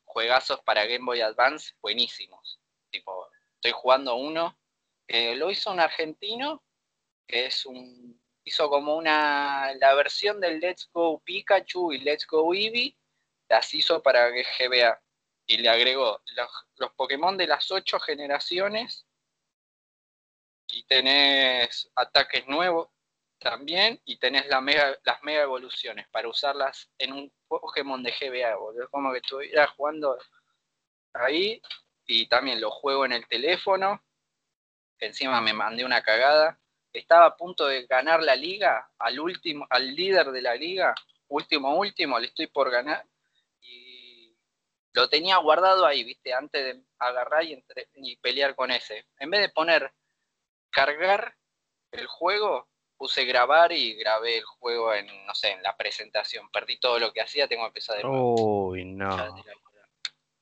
juegazos para Game Boy Advance buenísimos. Tipo, estoy jugando uno, lo hizo un argentino, que es un hizo como una, la versión del Let's Go Pikachu y Let's Go Eevee, las hizo para GBA y le agregó los, Pokémon de las ocho generaciones. Y tenés ataques nuevos también y tenés las mega evoluciones para usarlas en un Pokémon de GBA, como que estuviera jugando ahí y también lo juego en el teléfono, encima me mandé una cagada, estaba a punto de ganar la liga, al último, al líder de la liga, último último, le estoy por ganar. Y lo tenía guardado ahí, viste, antes de agarrar y, y pelear con ese. En vez de poner cargar el juego, puse grabar y grabé el juego en, no sé, en la presentación. Perdí todo lo que hacía, tengo que empezar de nuevo. Uy, no.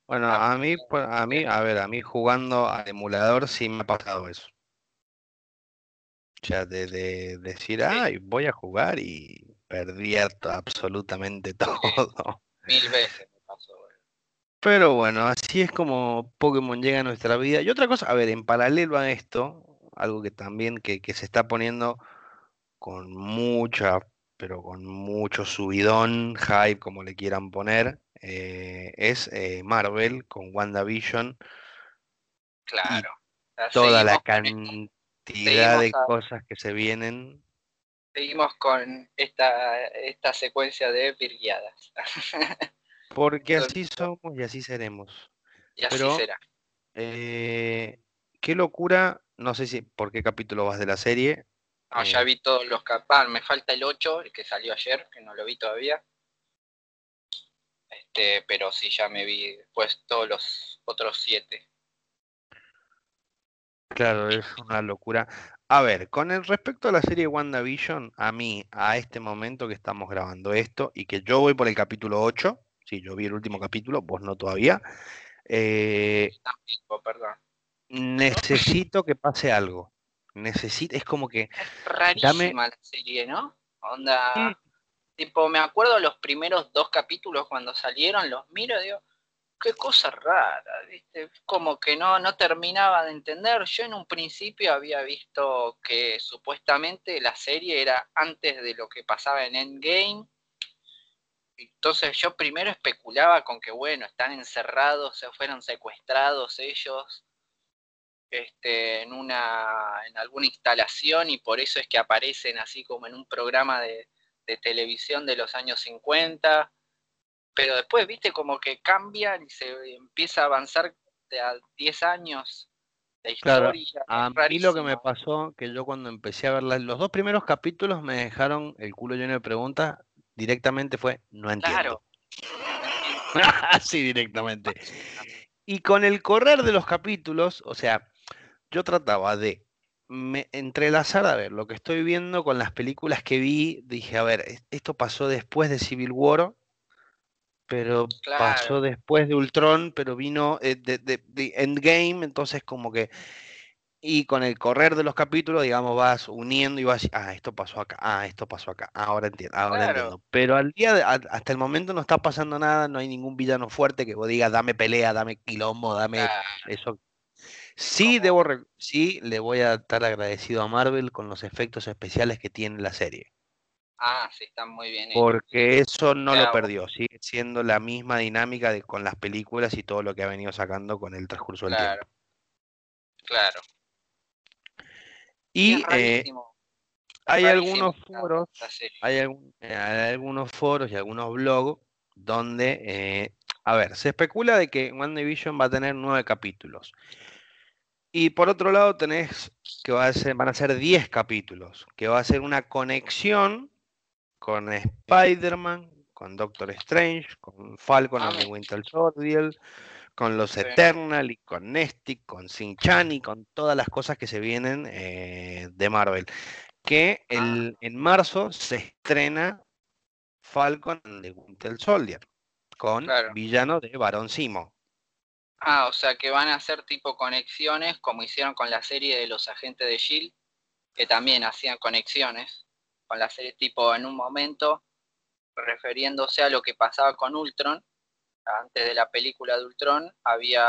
Bueno, a mí, a mí, a ver, a mí jugando al emulador sí me ha pasado eso. De, de decir, ay, voy a jugar y perdí absolutamente todo. Mil veces me pasó. Pero bueno, así es como Pokémon llega a nuestra vida. Y otra cosa, a ver, en paralelo a esto, algo que también que, que se está poniendo con mucha, pero con mucho subidón, hype, como le quieran poner, eh, es eh, Marvel con WandaVision. Claro. toda la cantidad de cosas que se vienen. Seguimos con esta, esta secuencia de virguiadas. Porque así somos y así seremos. Y así será. Eh, qué locura, no sé si por qué capítulo vas de la serie, no, ya vi todos los capaz, me falta el 8, el que salió ayer, que no lo vi todavía. Este, pero sí, ya me vi después todos los otros 7. Claro, es una locura. A ver, con el respecto a la serie WandaVision, a mí, a este momento que estamos grabando esto, y que yo voy por el capítulo 8, sí, yo vi el último capítulo, vos no todavía. Eh, perdón. Necesito que pase algo necesita, es como que... Es rarísima la serie, ¿no? Onda... Tipo, me acuerdo los primeros dos capítulos cuando salieron, los miro y digo, qué cosa rara, ¿viste? Como que no, no terminaba de entender. Yo en un principio había visto que supuestamente la serie era antes de lo que pasaba en Endgame. Entonces yo primero especulaba con que, bueno, están encerrados, se fueron secuestrados ellos este, en, una, en alguna instalación y por eso es que aparecen así como en un programa de, televisión de los años 50, pero después, viste, como que cambian y se empieza a avanzar de a 10 años de historia. a mí lo que me pasó, que yo cuando empecé a ver los dos primeros capítulos me dejaron el culo lleno de preguntas, directamente fue, no entiendo. Claro. Así directamente. Y con el correr de los capítulos, o sea, yo trataba de entrelazar, a ver, lo que estoy viendo con las películas que vi, dije, a ver, esto pasó después de Civil War, pero pasó después de Ultron, pero vino eh, de, Endgame, entonces como que, y con el correr de los capítulos, digamos, vas uniendo y vas, ah, esto pasó acá, ah, esto pasó acá, ahora entiendo, ahora entiendo. Pero al día, de, hasta el momento no está pasando nada, no hay ningún villano fuerte que vos digas, dame pelea, dame quilombo, dame eso Sí, debo sí, le voy a estar agradecido a Marvel con los efectos especiales que tiene la serie. Ah, sí, están muy bien. Porque eso no lo perdió, sigue siendo la misma dinámica de, con las películas y todo lo que ha venido sacando con el transcurso del tiempo. Claro. Y eh, hay algunos foros, hay, eh, hay, algunos foros y algunos blogs donde, eh, a ver, se especula de que One Division va a tener nueve capítulos. Y por otro lado tenés que va a ser, van a ser 10 capítulos, que va a ser una conexión con Spider-Man, con Doctor Strange, con Falcon and the Winter Soldier, con los Eternal y con Nestic, con Sin Chan y con todas las cosas que se vienen eh, de Marvel. Que el, ah. en marzo se estrena Falcon and the Winter Soldier con villano de Barón Simo. Ah, o sea que van a hacer tipo conexiones como hicieron con la serie de los agentes de Shield, que también hacían conexiones con la serie tipo en un momento, refiriéndose a lo que pasaba con Ultron, antes de la película de Ultron, había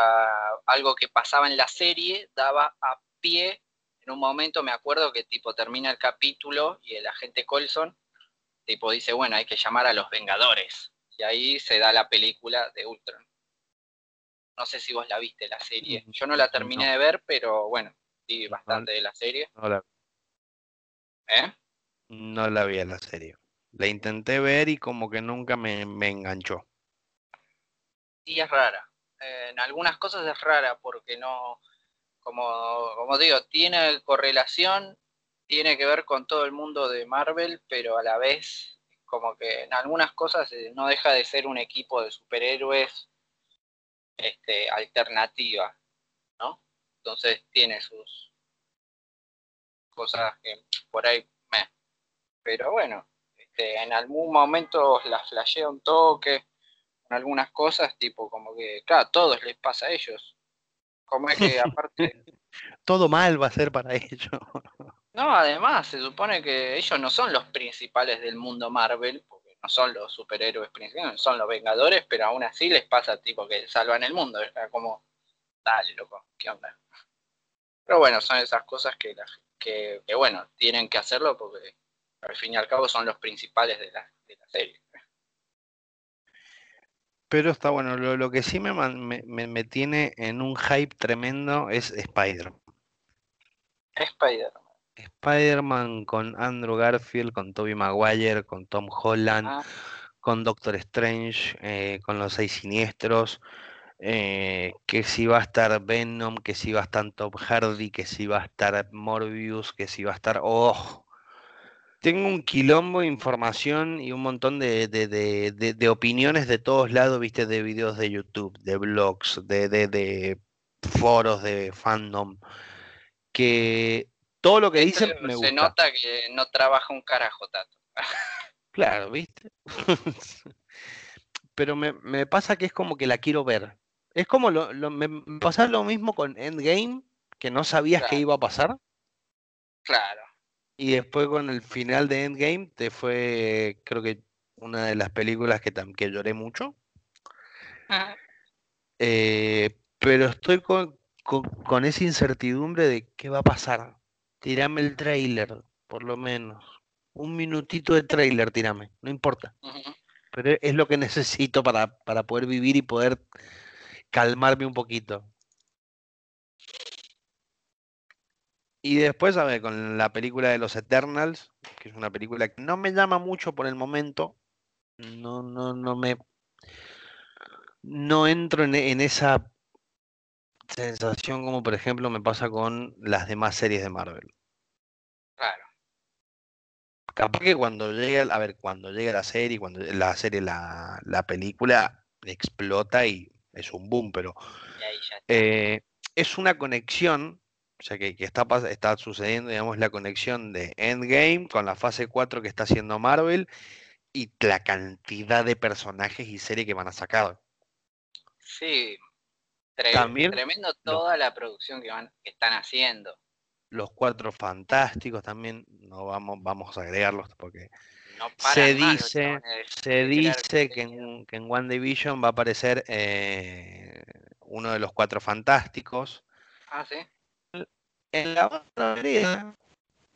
algo que pasaba en la serie, daba a pie, en un momento me acuerdo que tipo termina el capítulo y el agente Colson tipo dice, bueno, hay que llamar a los Vengadores. Y ahí se da la película de Ultron. No sé si vos la viste la serie. Mm, Yo no la terminé de ver, pero bueno, vi bastante de la serie. No la... ¿Eh? No la vi en la serie. La intenté ver y como que nunca me, enganchó. Y es rara. en algunas cosas es rara porque no, como, como digo, tiene correlación, tiene que ver con todo el mundo de Marvel, pero a la vez como que en algunas cosas eh, no deja de ser un equipo de superhéroes este, alternativa, ¿no? Entonces tiene sus cosas que por ahí, Pero bueno, este, en algún momento la flashea un toque, en algunas cosas, tipo como que, claro, a todos les pasa a ellos. Como es que aparte... Todo mal va a ser para ellos. no, además, se supone que ellos no son los principales del mundo Marvel, porque no son los superhéroes principales, son los Vengadores, pero aún así les pasa tipo que salvan el mundo. Como, dale, loco, ¿qué onda? Pero bueno, son esas cosas que, que, bueno, tienen que hacerlo porque al fin y al cabo son los principales de la, de la serie. Pero está bueno, lo, que sí me, me, tiene en un hype tremendo es Spider-Man. Spider-Man. Spider-Man con Andrew Garfield, con Tobey Maguire, con Tom Holland, ah. con Doctor Strange, eh, con los seis siniestros. Eh, que si va a estar Venom, que si va a estar Tom Hardy, que si va a estar Morbius, que si va a estar... ¡Oh! Tengo un quilombo de información y un montón de, opiniones de todos lados, viste, de videos de YouTube, de blogs, de, foros de fandom, que todo lo que dicen me gusta. Se nota que no trabaja un carajo, Tato. claro, viste. Pero me, me, pasa que es como que la quiero ver. Es como lo, me pasa lo mismo con Endgame, que no sabías qué iba a pasar. Claro. Y después con el final de Endgame, te fue, creo que una de las películas que, que lloré mucho. Eh, pero estoy con, con, esa incertidumbre de qué va a pasar. Tirame el trailer, por lo menos. Un minutito de trailer, tirame, no importa. Pero es lo que necesito para, para poder vivir y poder calmarme un poquito. Y después, a ver, con la película de los Eternals, que es una película que no me llama mucho por el momento. No, no, no me. No entro en, en esa sensación como por ejemplo me pasa con las demás series de Marvel. Claro. Capaz que cuando llegue, a ver, cuando llegue la serie, cuando la serie, la, la película explota y es un boom, pero eh, es una conexión, o sea, que, está, está sucediendo, digamos, la conexión de Endgame con la fase 4 que está haciendo Marvel y la cantidad de personajes y series que van a sacar. Sí, tremendo toda la producción que, van, que están haciendo. Los cuatro fantásticos también, no vamos, vamos a agregarlos porque se dice, se dice que en, que en One Division va a aparecer eh, uno de los cuatro fantásticos. Ah, sí. En la otra vereda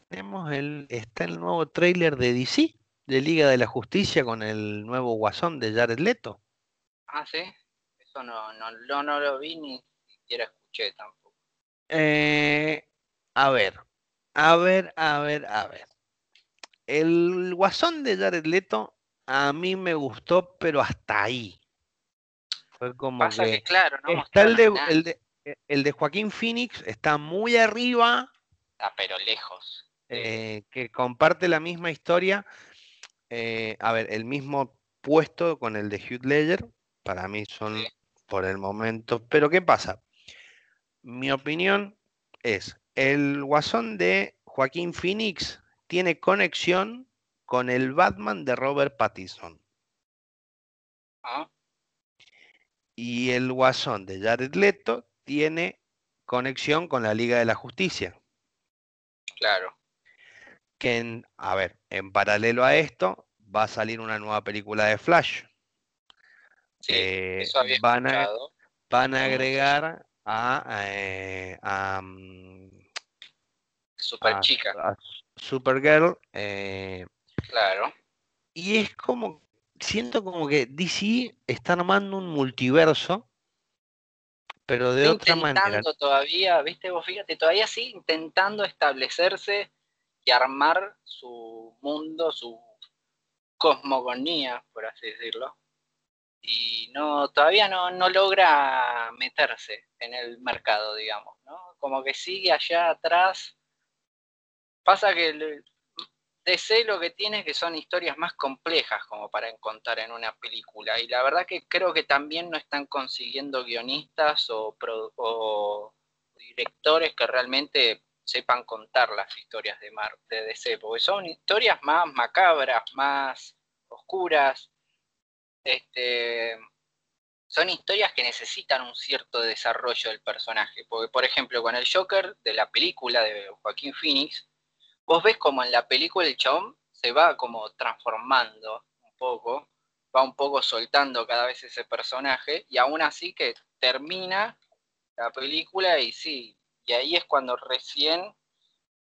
tenemos el, está el nuevo trailer de DC, de Liga de la Justicia, con el nuevo guasón de Jared Leto. Ah, sí. Eso no, no, no, lo vi ni siquiera escuché tampoco. Eh, a ver, a ver, a ver, a ver. El guasón de Jared Leto a mí me gustó, pero hasta ahí. Fue como que, claro, no está el de, el de, Joaquín Phoenix, está muy arriba. Está pero lejos. Eh, que comparte la misma historia. Eh, a ver, el mismo puesto con el de Hugh Ledger. Para mí son por el momento. Pero ¿qué pasa? Mi opinión es, el guasón de Joaquín Phoenix tiene conexión con el Batman de Robert Pattinson. Ah. Y el Guasón de Jared Leto tiene conexión con la Liga de la Justicia. Claro. Que, a ver, en paralelo a esto, va a salir una nueva película de Flash. Sí, eh, eso había van, a, van a agregar a, eh, a, mm, Super Chica. Supergirl. Eh, claro. Y es como, siento como que DC está armando un multiverso, pero de otra manera. todavía, viste, vos fíjate, todavía sí intentando establecerse y armar su mundo, su cosmogonía, por así decirlo. Y no, todavía no, no logra meterse en el mercado, digamos, ¿no? Como que sigue allá atrás Pasa que DC lo que tiene es que son historias más complejas como para contar en una película. Y la verdad que creo que también no están consiguiendo guionistas o, directores que realmente sepan contar las historias de, Mar de DC, porque son historias más macabras, más oscuras, este, son historias que necesitan un cierto desarrollo del personaje, porque por ejemplo con el Joker de la película de Joaquín Phoenix, vos ves como en la película el chabón se va como transformando un poco, va un poco soltando cada vez ese personaje, y aún así que termina la película y sí, y ahí es cuando recién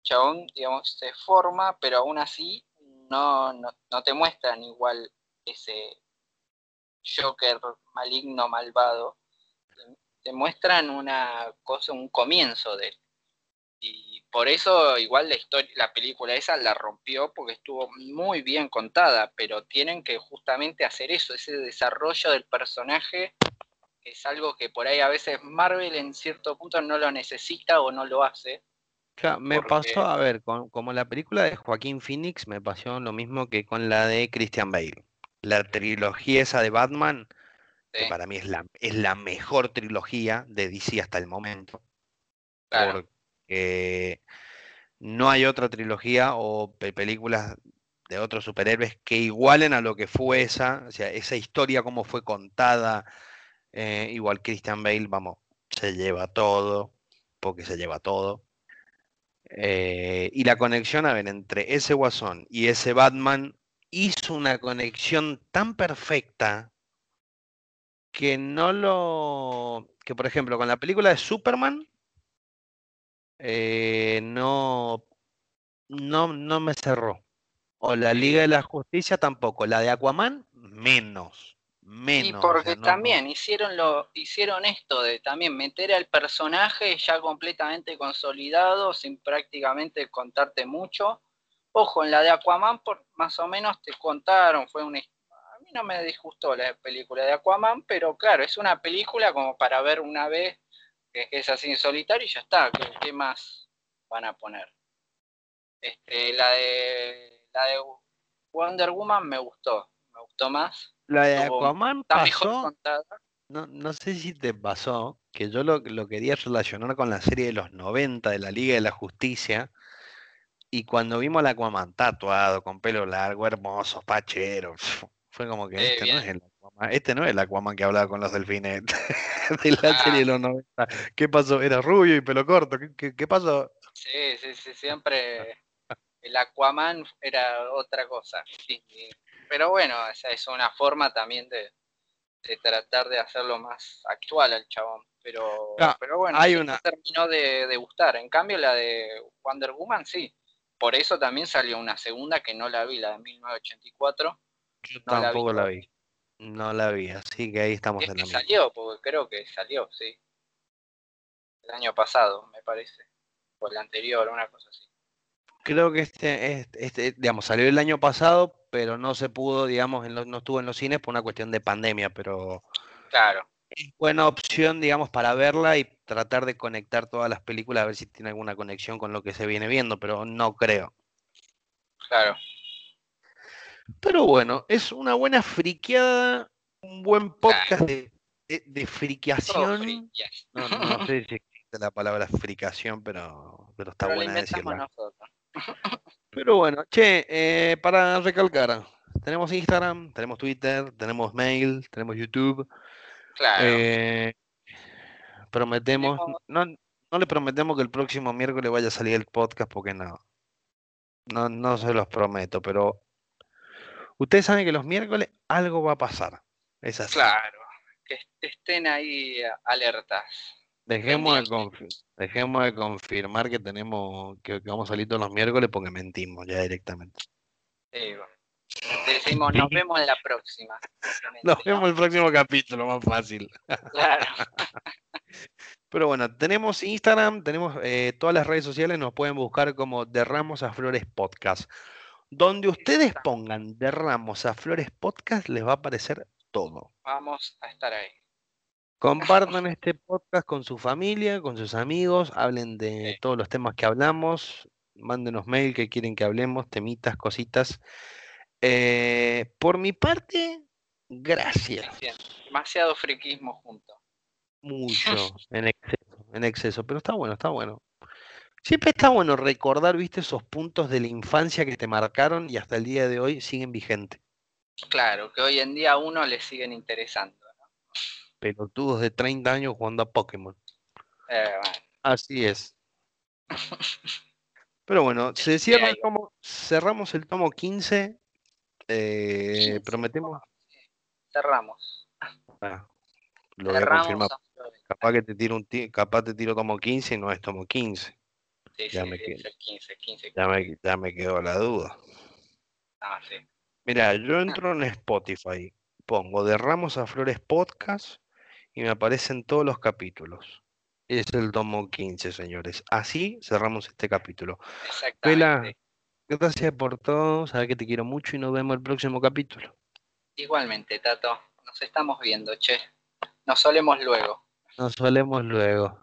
chabón, digamos, se forma, pero aún así no, no, te muestran igual ese Joker maligno, malvado. Te muestran una cosa, un comienzo de él. Por eso igual la historia, la película esa la rompió porque estuvo muy bien contada, pero tienen que justamente hacer eso, ese desarrollo del personaje es algo que por ahí a veces Marvel en cierto punto no lo necesita o no lo hace. Claro, me pasó, a ver, con, como la película de Joaquín Phoenix, me pasó lo mismo que con la de Christian Bale. La trilogía esa de Batman, que para mí es la, es la mejor trilogía de DC hasta el momento. Porque no hay otra trilogía o películas de otros superhéroes que igualen a lo que fue esa, o sea, esa historia, cómo fue contada, eh, igual Christian Bale, vamos, se lleva todo, porque se lleva todo. Eh, y la conexión, a ver, entre ese Guasón y ese Batman hizo una conexión tan perfecta que no lo. que por ejemplo, con la película de Superman, eh, no, no, no me cerró. O la Liga de la Justicia tampoco. La de Aquaman, menos. Y porque también hicieron lo, hicieron esto de también meter al personaje ya completamente consolidado, sin prácticamente contarte mucho. Ojo, en la de Aquaman por, más o menos te contaron, fue una a mí no me disgustó la película de Aquaman, pero claro, es una película como para ver una vez es así en solitario y ya está. ¿Qué, más van a poner? Este, la de la de Wonder Woman me gustó, me gustó más la de Aquaman pasó. No, no sé si te pasó que yo lo, lo quería relacionar con la serie de los 90 de la Liga de la Justicia. Y cuando vimos al Aquaman tatuado, con pelo largo, hermoso, pachero, fue como que este no es el Aquaman, este no es el Aquaman que hablaba con los delfines de la serie de los 90. ¿Qué pasó? Era rubio y pelo corto. ¿Qué, qué, pasó? Sí, sí, sí, siempre el Aquaman era otra cosa. Sí, pero bueno, esa es una forma también de, tratar de hacerlo más actual al chabón. Pero, pero bueno, hay una... terminó de, gustar. En cambio, la de Wonder Woman, sí. Por eso también salió una segunda que no la vi, la de 1984. Yo tampoco la vi. No la vi, así que ahí estamos en la que salió, porque creo que salió, sí. El año pasado, me parece. O el anterior, una cosa así creo que este, este, digamos, salió el año pasado, pero no se pudo, digamos, no estuvo en los cines por una cuestión de pandemia, pero claro. es buena opción, digamos, para verla y tratar de conectar todas las películas a ver si tiene alguna conexión con lo que se viene viendo, pero no creo. Claro. Pero bueno, es una buena friqueada, un buen podcast de, de, friqueación. No, no, sé si existe la palabra fricación, pero, pero está buena decirla. Pero bueno, che, eh, para recalcar, tenemos Instagram, tenemos Twitter, tenemos mail, tenemos YouTube. Claro. Eh, prometemos, no, no le prometemos que el próximo miércoles vaya a salir el podcast porque no. No, no se los prometo, pero ustedes saben que los miércoles algo va a pasar. Es así. Claro, que estén ahí alertas. Dejemos de, dejemos de confirmar que tenemos que, vamos a salir todos los miércoles porque mentimos ya directamente. Sí, Decimos, nos vemos en la próxima. Nos vemos en el próximo capítulo, más fácil. Claro. Pero bueno, tenemos Instagram, tenemos eh, todas las redes sociales, nos pueden buscar como Derramos a Flores Podcast. Donde ustedes pongan Derramos a Flores Podcast, les va a aparecer todo. Vamos a estar ahí. Compartan este podcast con su familia, con sus amigos, hablen de todos los temas que hablamos, mándenos mail que quieren que hablemos, temitas, cositas. Eh, por mi parte, gracias. Demasiado friquismo junto. Mucho, en exceso, en exceso, pero está bueno, está bueno. Siempre está bueno recordar, viste, esos puntos de la infancia que te marcaron y hasta el día de hoy siguen vigentes. Claro, que hoy en día a uno le siguen interesando. ¿no? Pelotudos de 30 años jugando a Pokémon. Eh, bueno, Así es. Pero bueno, se cierra el tomo, cerramos el tomo 15. eh, 15, prometemos. cerramos. Ah, lo voy a Cerramos confirmar. a Flores. Capaz que te tiro un capaz te tiro tomo 15 y no es tomo 15. Ya me es quedé. el 15, 15. Ya me, ya me quedó la duda. Ah, sí. Mira, yo entro en Spotify, pongo de Ramos a Flores Podcast y me aparecen todos los capítulos. Es el tomo 15, señores. Así cerramos este capítulo. Exactamente. Gracias por todo, sabes que te quiero mucho y nos vemos el próximo capítulo. Igualmente, Tato. Nos estamos viendo, che. Nos solemos luego. Nos solemos luego.